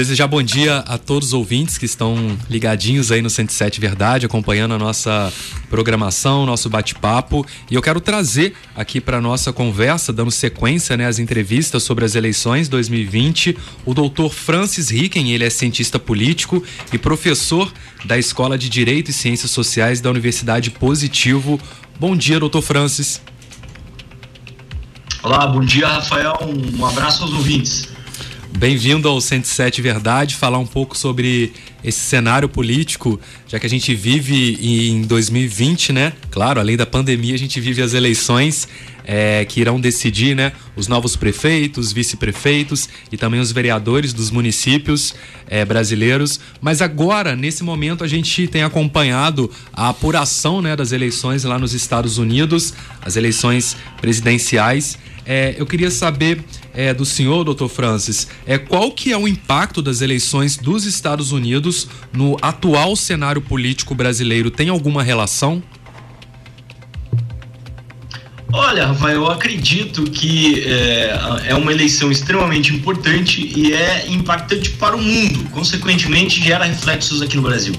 Desejar bom dia a todos os ouvintes que estão ligadinhos aí no 107 Verdade, acompanhando a nossa programação, nosso bate-papo. E eu quero trazer aqui para nossa conversa, dando sequência né, às entrevistas sobre as eleições 2020, o doutor Francis Ricken, ele é cientista político e professor da Escola de Direito e Ciências Sociais da Universidade Positivo. Bom dia, doutor Francis. Olá, bom dia, Rafael. Um abraço aos ouvintes. Bem-vindo ao 107 Verdade, falar um pouco sobre esse cenário político, já que a gente vive em 2020, né? Claro, além da pandemia, a gente vive as eleições é, que irão decidir, né? Os novos prefeitos, vice-prefeitos e também os vereadores dos municípios é, brasileiros. Mas agora, nesse momento, a gente tem acompanhado a apuração, né? Das eleições lá nos Estados Unidos, as eleições presidenciais. É, eu queria saber é, do senhor, doutor Francis, é, qual que é o impacto das eleições dos Estados Unidos no atual cenário político brasileiro? Tem alguma relação? Olha, Rafael, eu acredito que é, é, uma eleição extremamente importante e é impactante para o mundo. Consequentemente, gera reflexos aqui no Brasil.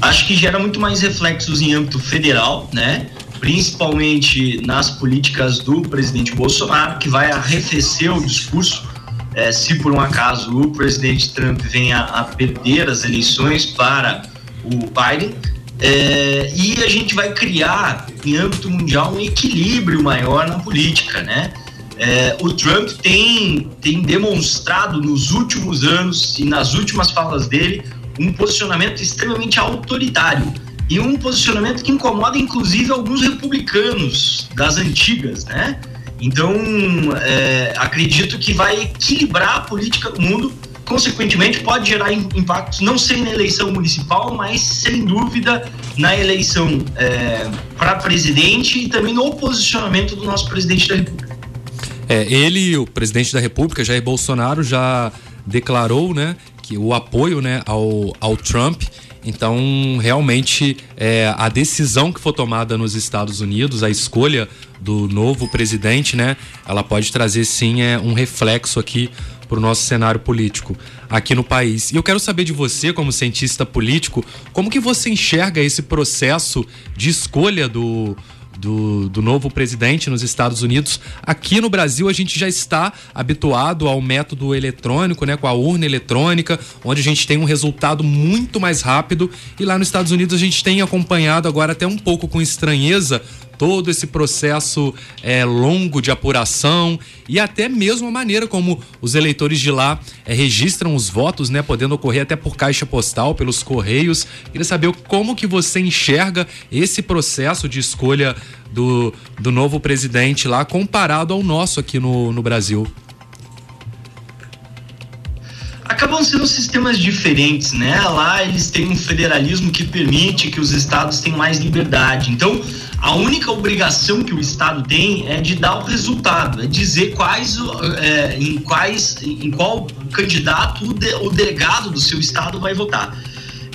Acho que gera muito mais reflexos em âmbito federal, né? Principalmente nas políticas do presidente Bolsonaro, que vai arrefecer o discurso é, se por um acaso o presidente Trump venha a perder as eleições para o Biden. É, e a gente vai criar, em âmbito mundial, um equilíbrio maior na política, né? É, o Trump tem, tem demonstrado nos últimos anos e nas últimas falas dele um posicionamento extremamente autoritário e um posicionamento que incomoda inclusive alguns republicanos das antigas, né? Então, é, acredito que vai equilibrar a política do mundo, consequentemente pode gerar impactos não só na eleição municipal, mas sem dúvida na eleição é, para presidente e também no posicionamento do nosso presidente da República. É, ele, o presidente da República, Jair Bolsonaro, já declarou, né, que o apoio, né, ao, ao Trump então, realmente, é, a decisão que for tomada nos Estados Unidos, a escolha do novo presidente, né, ela pode trazer sim é, um reflexo aqui para o nosso cenário político aqui no país. E eu quero saber de você, como cientista político, como que você enxerga esse processo de escolha do do, do novo presidente nos Estados Unidos. Aqui no Brasil a gente já está habituado ao método eletrônico, né, com a urna eletrônica, onde a gente tem um resultado muito mais rápido. E lá nos Estados Unidos a gente tem acompanhado agora até um pouco com estranheza todo esse processo é, longo de apuração e até mesmo a maneira como os eleitores de lá é, registram os votos, né, podendo ocorrer até por caixa postal, pelos correios. Queria saber como que você enxerga esse processo de escolha do, do novo presidente lá comparado ao nosso aqui no, no Brasil acabam sendo sistemas diferentes, né? Lá eles têm um federalismo que permite que os estados tenham mais liberdade. Então, a única obrigação que o Estado tem é de dar o resultado, é dizer quais, é, em quais, em qual candidato o, de, o delegado do seu Estado vai votar.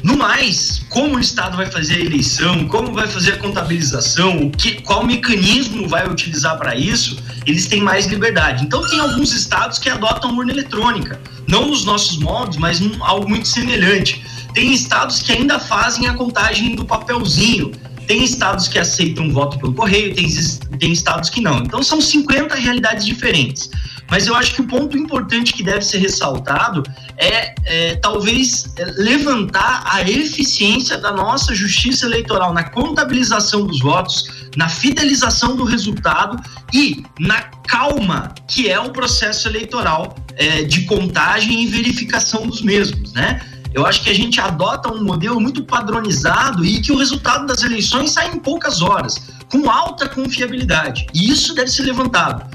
No mais, como o Estado vai fazer a eleição, como vai fazer a contabilização, o que, qual mecanismo vai utilizar para isso, eles têm mais liberdade. Então, tem alguns estados que adotam urna eletrônica, não nos nossos moldes, mas algo muito semelhante. Tem estados que ainda fazem a contagem do papelzinho. Tem estados que aceitam voto pelo correio, tem, tem estados que não. Então são 50 realidades diferentes. Mas eu acho que o ponto importante que deve ser ressaltado é, é, talvez levantar a eficiência da nossa justiça eleitoral na contabilização dos votos, na fidelização do resultado e na calma que é o processo eleitoral é, de contagem e verificação dos mesmos, né? Eu acho que a gente adota um modelo muito padronizado e que o resultado das eleições sai em poucas horas, com alta confiabilidade. E isso deve ser levantado.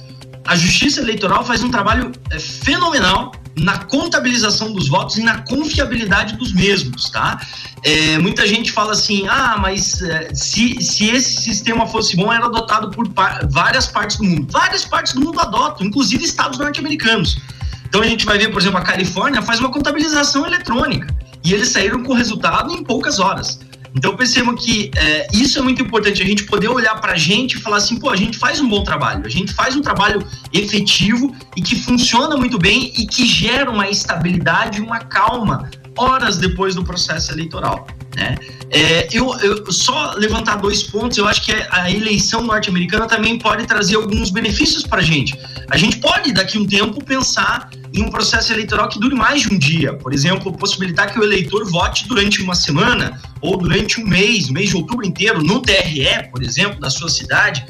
A Justiça Eleitoral faz um trabalho é, fenomenal na contabilização dos votos e na confiabilidade dos mesmos, tá? É, muita gente fala assim, ah, mas é, se, se esse sistema fosse bom, era adotado por pa várias partes do mundo. Várias partes do mundo adotam, inclusive estados norte-americanos. Então a gente vai ver, por exemplo, a Califórnia faz uma contabilização eletrônica e eles saíram com o resultado em poucas horas. Então percebam que é, isso é muito importante, a gente poder olhar para a gente e falar assim, pô, a gente faz um bom trabalho, a gente faz um trabalho efetivo e que funciona muito bem e que gera uma estabilidade uma calma horas depois do processo eleitoral. Né? É, eu, eu, só levantar dois pontos, eu acho que a eleição norte-americana também pode trazer alguns benefícios para a gente. A gente pode, daqui a um tempo, pensar em um processo eleitoral que dure mais de um dia. Por exemplo, possibilitar que o eleitor vote durante uma semana ou durante um mês, mês de outubro inteiro, no TRE, por exemplo, da sua cidade.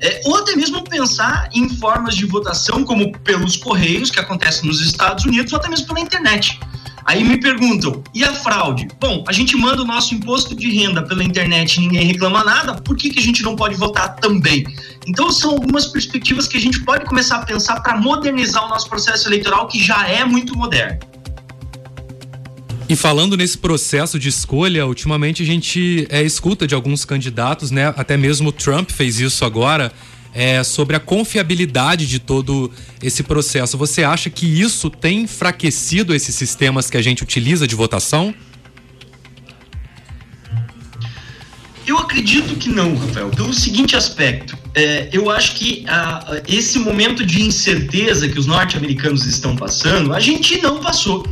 É, ou até mesmo pensar em formas de votação, como pelos correios, que acontece nos Estados Unidos, ou até mesmo pela internet. Aí me perguntam, e a fraude? Bom, a gente manda o nosso imposto de renda pela internet e ninguém reclama nada, por que, que a gente não pode votar também? Então, são algumas perspectivas que a gente pode começar a pensar para modernizar o nosso processo eleitoral, que já é muito moderno. E falando nesse processo de escolha, ultimamente a gente é, escuta de alguns candidatos, né? Até mesmo o Trump fez isso agora é, sobre a confiabilidade de todo esse processo. Você acha que isso tem enfraquecido esses sistemas que a gente utiliza de votação? Eu acredito que não, Rafael, pelo seguinte aspecto. É, eu acho que esse momento de incerteza que os norte-americanos estão passando, a gente não passou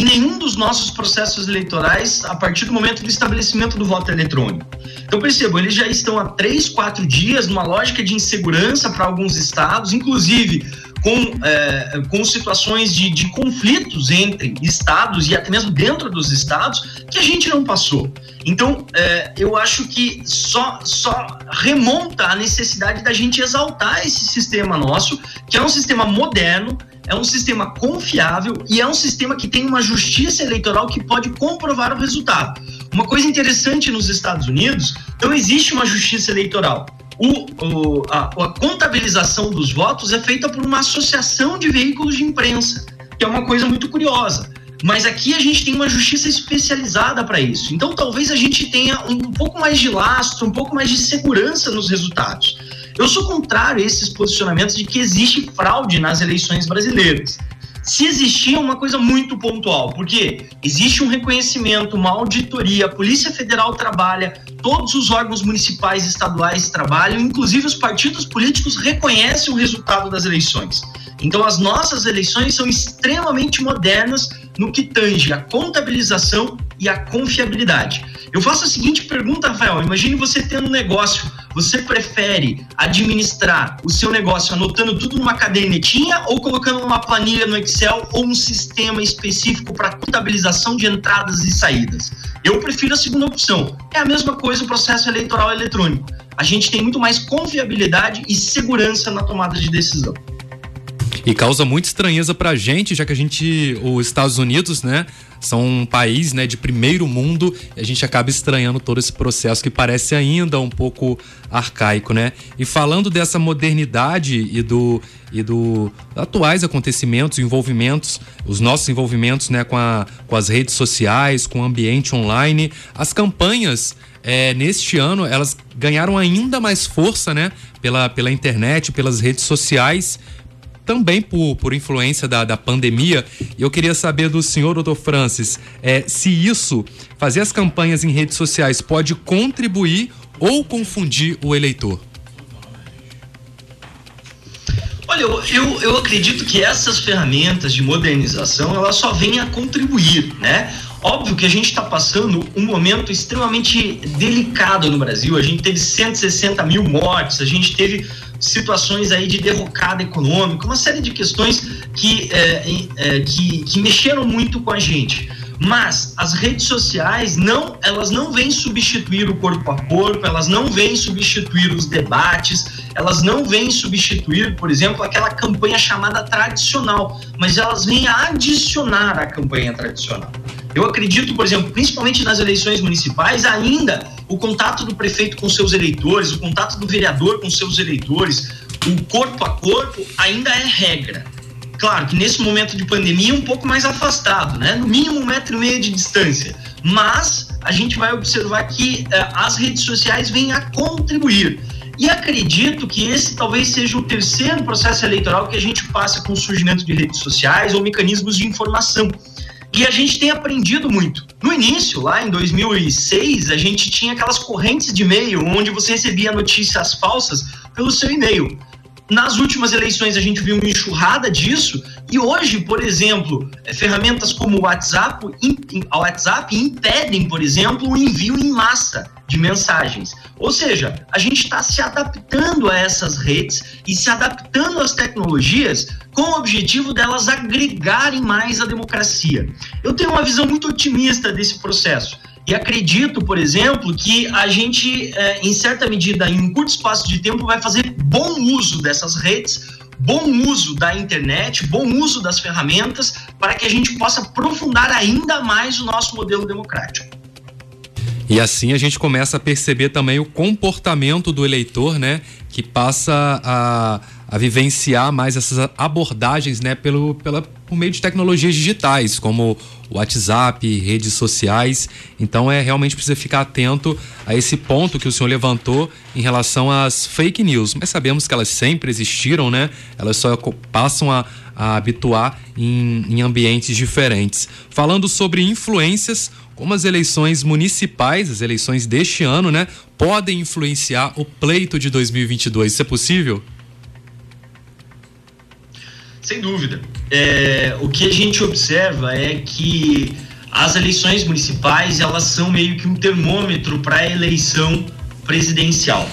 em nenhum dos nossos processos eleitorais a partir do momento do estabelecimento do voto eletrônico. Então, percebam, eles já estão há três, quatro dias numa lógica de insegurança para alguns estados, inclusive com, é, com situações de, de conflitos entre estados e até mesmo dentro dos estados que a gente não passou. Então, é, eu acho que só, só remonta a necessidade da gente exaltar esse sistema nosso, que é um sistema moderno, é um sistema confiável e é um sistema que tem uma justiça eleitoral que pode comprovar o resultado. Uma coisa interessante nos Estados Unidos, não existe uma justiça eleitoral. O, o, a, a contabilização dos votos é feita por uma associação de veículos de imprensa, que é uma coisa muito curiosa. Mas aqui a gente tem uma justiça especializada para isso. Então talvez a gente tenha um, pouco mais de lastro, um pouco mais de segurança nos resultados. Eu sou contrário a esses posicionamentos de que existe fraude nas eleições brasileiras. Se existia uma coisa muito pontual, porque existe um reconhecimento, uma auditoria, a Polícia Federal trabalha, todos os órgãos municipais e estaduais trabalham, inclusive os partidos políticos reconhecem o resultado das eleições. Então, as nossas eleições são extremamente modernas no que tange a contabilização e a confiabilidade. Eu faço a seguinte pergunta, Rafael: imagine você tendo um negócio, você prefere administrar o seu negócio anotando tudo numa cadernetinha ou colocando uma planilha no Excel ou um sistema específico para contabilização de entradas e saídas? Eu prefiro a segunda opção. É a mesma coisa o processo eleitoral eletrônico. A gente tem muito mais confiabilidade e segurança na tomada de decisão. E causa muita estranheza pra gente, já que a gente, os Estados Unidos, né, são um país, né, de primeiro mundo, e a gente acaba estranhando todo esse processo que parece ainda um pouco arcaico, né? E falando dessa modernidade e do e do atuais acontecimentos, envolvimentos, os nossos envolvimentos, né, com, a, com as redes sociais, com o ambiente online, as campanhas é, neste ano elas ganharam ainda mais força, né, pela, pela internet, pelas redes sociais também por, por influência da, da pandemia. E eu queria saber do senhor, doutor Francis, é, se isso, fazer as campanhas em redes sociais, pode contribuir ou confundir o eleitor. Olha, eu, eu, acredito que essas ferramentas de modernização elas só vêm a contribuir, né? Óbvio que a gente está passando um momento extremamente delicado no Brasil. A gente teve 160 mil mortes, a gente teve situações aí de derrocada econômica, uma série de questões que, é, é, que, que mexeram muito com a gente. Mas as redes sociais não, elas não vêm substituir o corpo a corpo, elas não vêm substituir os debates, elas não vêm substituir, por exemplo, aquela campanha chamada tradicional, mas elas vêm adicionar a campanha tradicional. Eu acredito, por exemplo, principalmente nas eleições municipais, ainda o contato do prefeito com seus eleitores, o contato do vereador com seus eleitores, o corpo a corpo ainda é regra. Claro que nesse momento de pandemia um pouco mais afastado, né? No mínimo um metro e meio de distância. Mas a gente vai observar que uh, as redes sociais vêm a contribuir. E acredito que esse talvez seja o terceiro processo eleitoral que a gente passa com o surgimento de redes sociais ou mecanismos de informação e a gente tem aprendido muito. No início, lá em 2006, a gente tinha aquelas correntes de e-mail onde você recebia notícias falsas pelo seu e-mail. Nas últimas eleições a gente viu uma enxurrada disso e hoje, por exemplo, é, ferramentas como o WhatsApp, a WhatsApp impedem, por exemplo, o envio em massa de mensagens. Ou seja, a gente está se adaptando a essas redes e se adaptando às tecnologias com o objetivo delas agregarem mais a democracia. Eu tenho uma visão muito otimista desse processo. E acredito, por exemplo, que a gente, é, em certa medida, em um curto espaço de tempo, vai fazer bom uso dessas redes, bom uso da internet, bom uso das ferramentas, para que a gente possa aprofundar ainda mais o nosso modelo democrático. E assim a gente começa a perceber também o comportamento do eleitor, né? Que passa a, a vivenciar mais essas abordagens, né? Pelo, pela, por meio de tecnologias digitais, como WhatsApp, redes sociais. Então é realmente precisa ficar atento a esse ponto que o senhor levantou em relação às fake news. Mas sabemos que elas sempre existiram, né? Elas só passam a, a habituar em, em ambientes diferentes. Falando sobre influências, como as eleições municipais, as eleições deste ano, né, podem influenciar o pleito de 2022. Isso é possível? Sem dúvida. É, o que a gente observa é que as eleições municipais elas são meio que um termômetro para a eleição presidencial.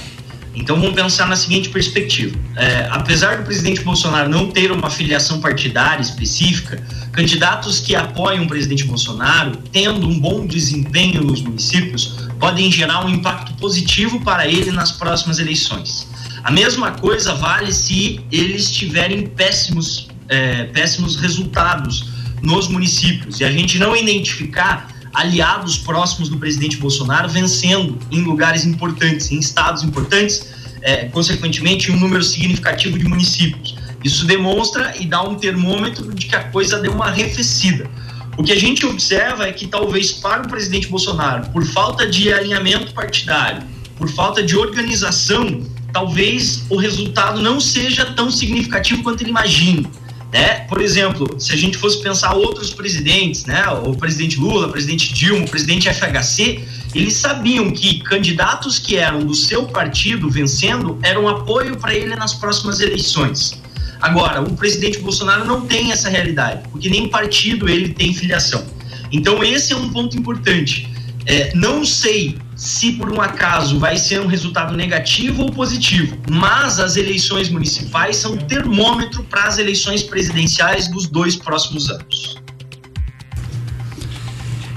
Então vamos pensar na seguinte perspectiva: é, apesar do presidente Bolsonaro não ter uma filiação partidária específica, candidatos que apoiam o presidente Bolsonaro, tendo um bom desempenho nos municípios, podem gerar um impacto positivo para ele nas próximas eleições. A mesma coisa vale se eles tiverem péssimos, é, péssimos resultados nos municípios e a gente não identificar aliados próximos do presidente Bolsonaro vencendo em lugares importantes, em estados importantes, é, consequentemente, um número significativo de municípios. Isso demonstra e dá um termômetro de que a coisa deu uma arrefecida. O que a gente observa é que talvez para o presidente Bolsonaro, por falta de alinhamento partidário, por falta de organização, talvez o resultado não seja tão significativo quanto ele imagina. Né? Por exemplo, se a gente fosse pensar outros presidentes, né? o presidente Lula, o presidente Dilma, o presidente FHC, eles sabiam que candidatos que eram do seu partido vencendo eram apoio para ele nas próximas eleições. Agora, o presidente Bolsonaro não tem essa realidade, porque nem partido ele tem filiação. Então, esse é um ponto importante. É, não sei se por um acaso vai ser um resultado negativo ou positivo, mas as eleições municipais são termômetro para as eleições presidenciais dos dois próximos anos.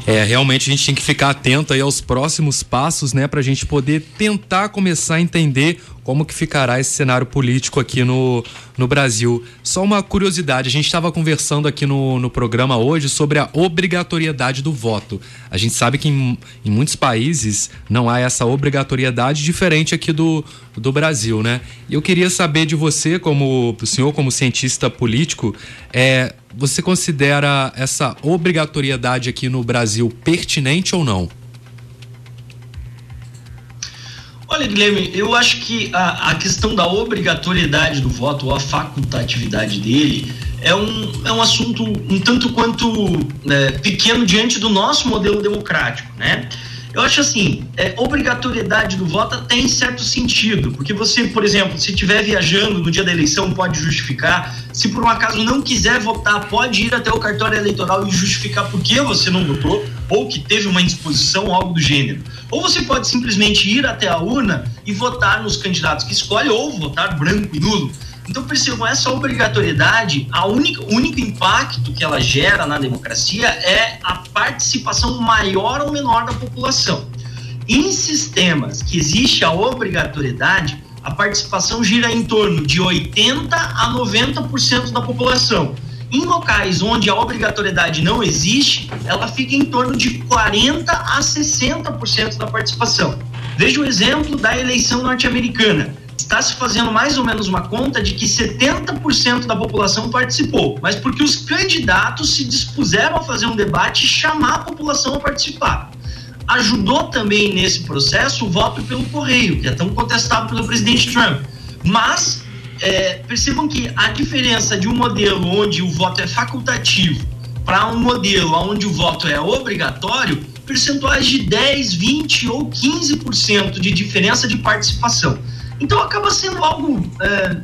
É, realmente a gente tem que ficar atento aí aos próximos passos, né, para a gente poder tentar começar a entender como que ficará esse cenário político aqui no, no Brasil. Só uma curiosidade, a gente estava conversando aqui no, no programa hoje sobre a obrigatoriedade do voto. A gente sabe que em, em muitos países não há essa obrigatoriedade diferente aqui do, do Brasil, né? E eu queria saber de você, como o senhor como cientista político, é, você considera essa obrigatoriedade aqui no Brasil pertinente ou não? Olha, Guilherme, eu acho que a, a questão da obrigatoriedade do voto ou a facultatividade dele é um, é um assunto um tanto quanto né, pequeno diante do nosso modelo democrático, né? Eu acho assim, é, obrigatoriedade do voto tem certo sentido, porque você, por exemplo, se estiver viajando no dia da eleição, pode justificar. Se por um acaso não quiser votar, pode ir até o cartório eleitoral e justificar por que você não votou, ou que teve uma indisposição algo do gênero. Ou você pode simplesmente ir até a urna e votar nos candidatos que escolhe, ou votar branco e nulo. Então percebam, essa obrigatoriedade, a única, o único impacto que ela gera na democracia é a participação maior ou menor da população. Em sistemas que existe a obrigatoriedade, a participação gira em torno de 80 a 90% da população. Em locais onde a obrigatoriedade não existe, ela fica em torno de 40 a 60% da participação. Veja o exemplo da eleição norte-americana está se fazendo mais ou menos uma conta de que 70% da população participou, mas porque os candidatos se dispuseram a fazer um debate e chamar a população a participar. Ajudou também nesse processo o voto pelo correio, que é tão contestado pelo presidente Trump. Mas é, percebam que a diferença de um modelo onde o voto é facultativo para um modelo onde o voto é obrigatório, percentuais de 10, 20 ou 15% de diferença de participação. Então acaba sendo algo é,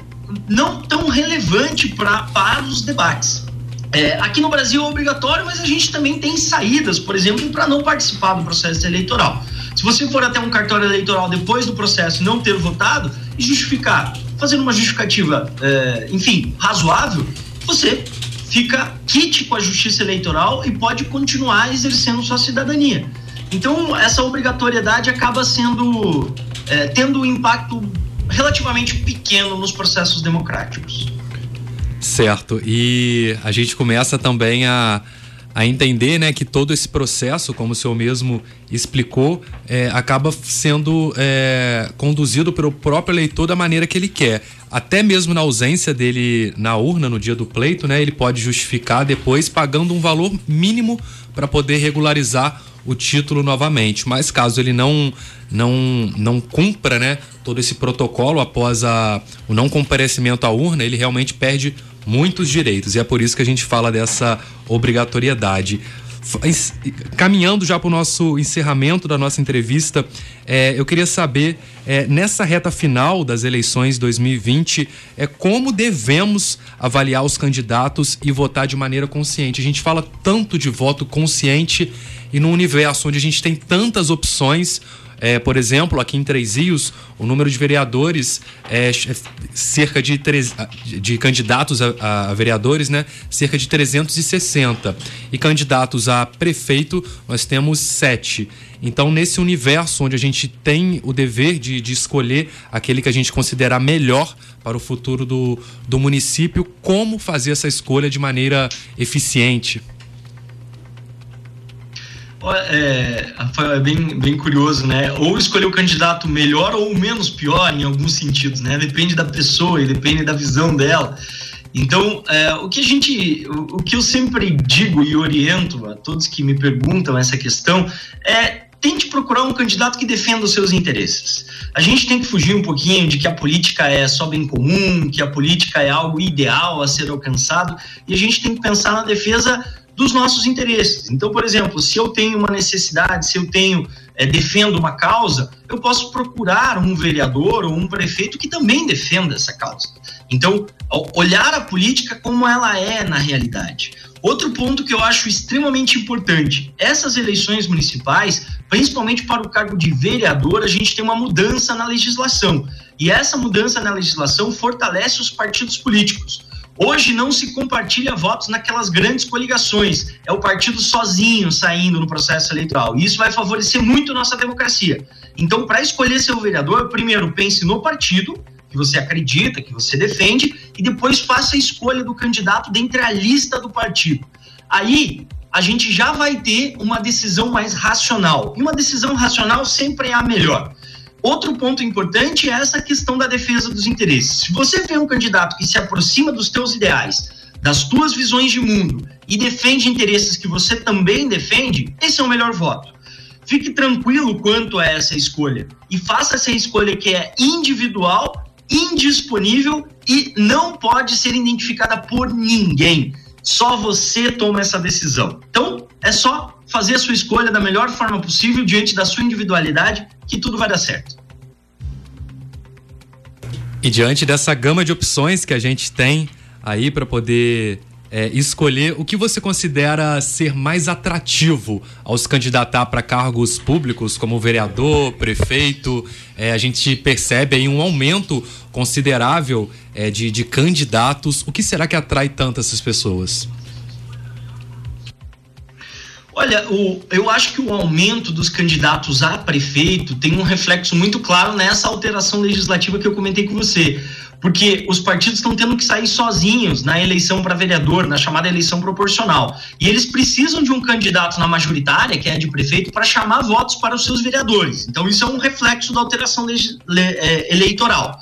não tão relevante pra, para os debates. É, aqui no Brasil é obrigatório, mas a gente também tem saídas, por exemplo, para não participar do processo eleitoral. Se você for até um cartório eleitoral depois do processo não ter votado e justificar, fazendo uma justificativa, é, enfim, razoável, você fica quite com a justiça eleitoral e pode continuar exercendo sua cidadania. Então, essa obrigatoriedade acaba sendo é, tendo um impacto relativamente pequeno nos processos democráticos. Certo. E a gente começa também a, a entender né, que todo esse processo, como o senhor mesmo explicou, é, acaba sendo é, conduzido pelo próprio eleitor da maneira que ele quer até mesmo na ausência dele na urna no dia do pleito, né, ele pode justificar depois pagando um valor mínimo para poder regularizar o título novamente. Mas caso ele não não não cumpra, né, todo esse protocolo após a, o não comparecimento à urna, ele realmente perde muitos direitos. E é por isso que a gente fala dessa obrigatoriedade caminhando já para o nosso encerramento da nossa entrevista, é, eu queria saber, é, nessa reta final das eleições 2020, é, como devemos avaliar os candidatos e votar de maneira consciente. A gente fala tanto de voto consciente e num universo onde a gente tem tantas opções, é, por exemplo, aqui em Três Rios, o número de vereadores é, é cerca de, três, de candidatos a, a, vereadores, né? Cerca de 360. E candidatos a prefeito, nós temos sete. Então, nesse universo onde a gente tem o dever de, de escolher aquele que a gente considerar melhor para o futuro do, do município, como fazer essa escolha de maneira eficiente? É, é bem, bem curioso, né? Ou escolher o candidato melhor ou menos pior, em alguns sentidos, né? Depende da pessoa e depende da visão dela. Então, é, o que a gente, o, o, que eu sempre digo e oriento a todos que me perguntam essa questão é tente procurar um candidato que defenda os seus interesses. A gente tem que fugir um pouquinho de que a política é só bem comum, que a política é algo ideal a ser alcançado, e a gente tem que pensar na defesa dos nossos interesses. Então, por exemplo, se eu tenho uma necessidade, se eu tenho é, defendo uma causa, eu posso procurar um vereador ou um prefeito que também defenda essa causa. Então, olhar a política como ela é na realidade. Outro ponto que eu acho extremamente importante: essas eleições municipais, principalmente para o cargo de vereador, a gente tem uma mudança na legislação. E essa mudança na legislação fortalece os partidos políticos. Hoje não se compartilha votos naquelas grandes coligações. É o partido sozinho saindo no processo eleitoral. E isso vai favorecer muito nossa democracia. Então, para escolher seu vereador, primeiro pense no partido que você acredita, que você defende, e depois faça a escolha do candidato dentre a lista do partido. Aí a gente já vai ter uma decisão mais racional. E uma decisão racional sempre é a melhor. Outro ponto importante é essa questão da defesa dos interesses. Se você vê um candidato que se aproxima dos teus ideais, das tuas visões de mundo e defende interesses que você também defende, esse é o melhor voto. Fique tranquilo quanto a essa escolha e faça essa escolha que é individual, indisponível e não pode ser identificada por ninguém. Só você toma essa decisão. Então, é só fazer a sua escolha da melhor forma possível diante da sua individualidade que tudo vai dar certo. E diante dessa gama de opções que a gente tem aí para poder é, escolher o que você considera ser mais atrativo ao se candidatar para cargos públicos, como vereador, prefeito. É, a gente percebe aí um aumento considerável é, de, de candidatos. O que será que atrai tantas essas pessoas? Olha, o, eu acho que o aumento dos candidatos a prefeito tem um reflexo muito claro nessa alteração legislativa que eu comentei com você. Porque os partidos estão tendo que sair sozinhos na eleição para vereador, na chamada eleição proporcional. E eles precisam de um candidato na majoritária, que é de prefeito, para chamar votos para os seus vereadores. Então, isso é um reflexo da alteração é, eleitoral.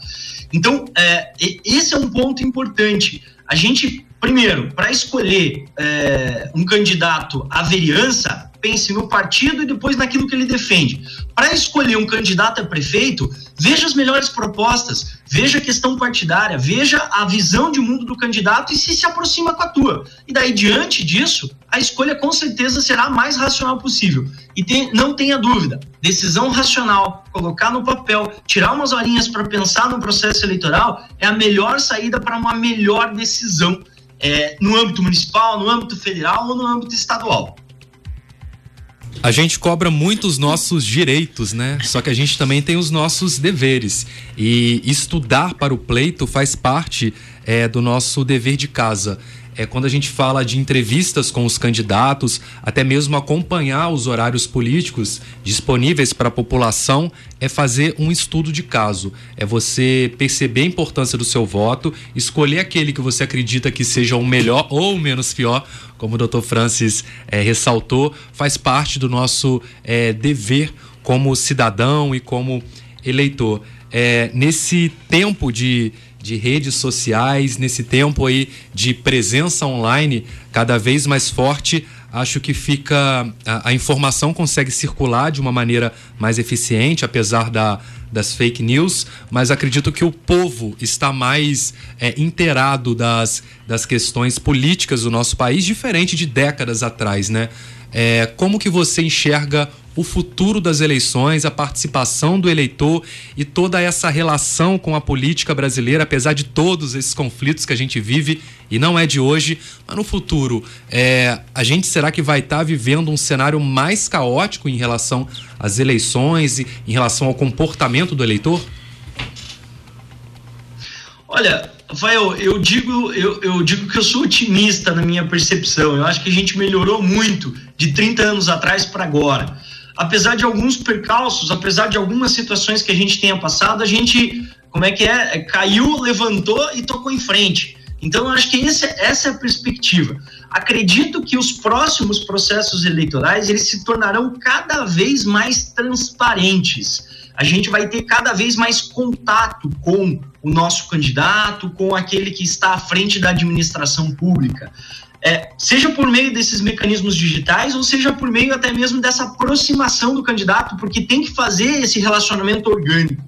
Então, é, esse é um ponto importante. A gente Primeiro, para escolher é, um candidato à vereança, pense no partido e depois naquilo que ele defende. Para escolher um candidato a prefeito, veja as melhores propostas, veja a questão partidária, veja a visão de mundo do candidato e se se aproxima com a tua. E daí, diante disso, a escolha com certeza será a mais racional possível. E tem, não tenha dúvida, decisão racional, colocar no papel, tirar umas horinhas para pensar no processo eleitoral é a melhor saída para uma melhor decisão é, no âmbito municipal, no âmbito federal ou no âmbito estadual. A gente cobra muito os nossos direitos, né? Só que a gente também tem os nossos deveres. E estudar para o pleito faz parte é, do nosso dever de casa é, quando a gente fala de entrevistas com os candidatos, até mesmo acompanhar os horários políticos disponíveis para a população, é fazer um estudo de caso. É você perceber a importância do seu voto, escolher aquele que você acredita que seja o melhor ou o menos pior, como o doutor Francis é, ressaltou, faz parte do nosso é, dever como cidadão e como eleitor. É, nesse tempo de de redes sociais, nesse tempo aí de presença online cada vez mais forte, acho que fica a, a, informação consegue circular de uma maneira mais eficiente, apesar da, das fake news, mas acredito que o povo está mais é, inteirado das, das questões políticas do nosso país, diferente de décadas atrás, né? É, como que você enxerga o futuro das eleições, a participação do eleitor e toda essa relação com a política brasileira, apesar de todos esses conflitos que a gente vive e não é de hoje, mas no futuro, é, a gente será que vai estar tá vivendo um cenário mais caótico em relação às eleições e em relação ao comportamento do eleitor? Olha, Rafael, eu digo, eu, eu digo que eu sou otimista na minha percepção. Eu acho que a gente melhorou muito de 30 anos atrás para agora apesar de alguns percalços, apesar de algumas situações que a gente tenha passado, a gente, como é que é, é caiu, levantou e tocou em frente. Então, eu acho que esse, essa é a perspectiva. Acredito que os próximos processos eleitorais eles se tornarão cada vez mais transparentes. A gente vai ter cada vez mais contato com o nosso candidato, com aquele que está à frente da administração pública é, seja por meio desses mecanismos digitais ou seja por meio até mesmo dessa aproximação do candidato, porque tem que fazer esse relacionamento orgânico.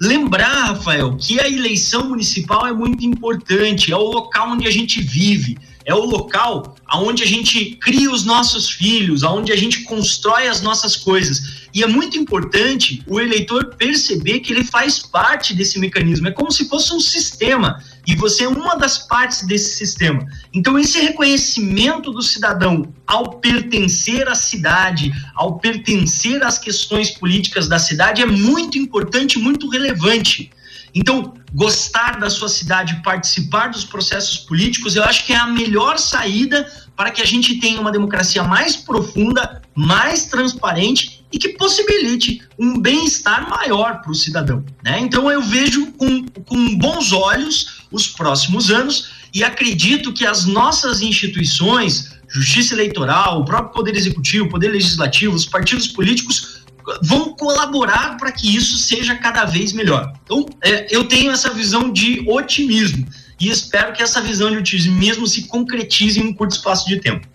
Lembrar, Rafael, que a eleição municipal é muito importante, é o local onde a gente vive, é o local onde a gente cria os nossos filhos, onde a gente constrói as nossas coisas. E é muito importante o eleitor perceber que ele faz parte desse mecanismo, é como se fosse um sistema e você é uma das partes desse sistema. Então, esse reconhecimento do cidadão ao pertencer à cidade, ao pertencer às questões políticas da cidade, é muito importante, muito relevante. Então, gostar da sua cidade, participar dos processos políticos, eu acho que é a melhor saída para que a gente tenha uma democracia mais profunda, mais transparente e que possibilite um bem-estar maior para o cidadão. Né? Então, eu vejo com, com bons olhos os próximos anos e acredito que as nossas instituições, Justiça Eleitoral, o próprio Poder Executivo, Poder Legislativo, os partidos políticos vão colaborar para que isso seja cada vez melhor. Então, é, eu tenho essa visão de otimismo e espero que essa visão de otimismo se concretize em um curto espaço de tempo.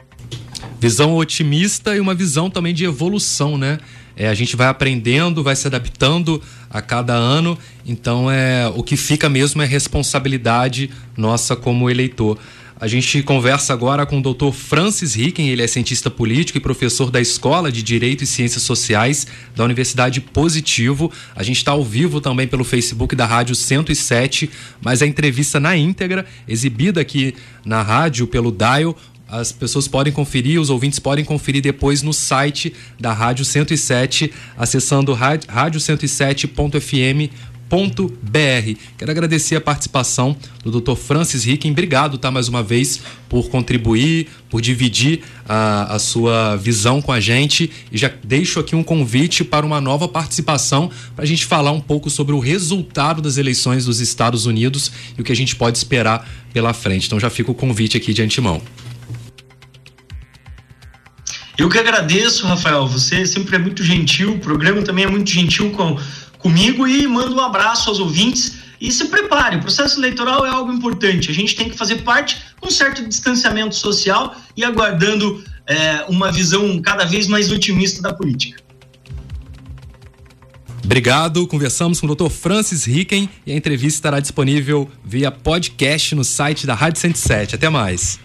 Visão otimista e uma visão também de evolução, né? É, a gente vai aprendendo, vai se adaptando a cada ano, então é o que fica mesmo é responsabilidade nossa como eleitor. A gente conversa agora com o Dr. Francis Ricken, ele é cientista político e professor da Escola de Direito e Ciências Sociais da Universidade Positivo. A gente está ao vivo também pelo Facebook da Rádio 107, mas a entrevista na íntegra, exibida aqui na rádio pelo Dial, as pessoas podem conferir, os ouvintes podem conferir depois no site da Rádio 107, acessando rádio107.fm br Quero agradecer a participação do Dr. Francis Ricken. Obrigado, tá, mais uma vez, por contribuir, por dividir a, a sua visão com a gente. E já deixo aqui um convite para uma nova participação para a gente falar um pouco sobre o resultado das eleições dos Estados Unidos e o que a gente pode esperar pela frente. Então já fica o convite aqui de antemão. Eu que agradeço, Rafael. Você sempre é muito gentil, o programa também é muito gentil com comigo e mando um abraço aos ouvintes. E se prepare, o processo eleitoral é algo importante. A gente tem que fazer parte com certo distanciamento social e aguardando é, uma visão cada vez mais otimista da política. Obrigado. Conversamos com o Dr. Francis Ricken e a entrevista estará disponível via podcast no site da Rádio 107. Até mais.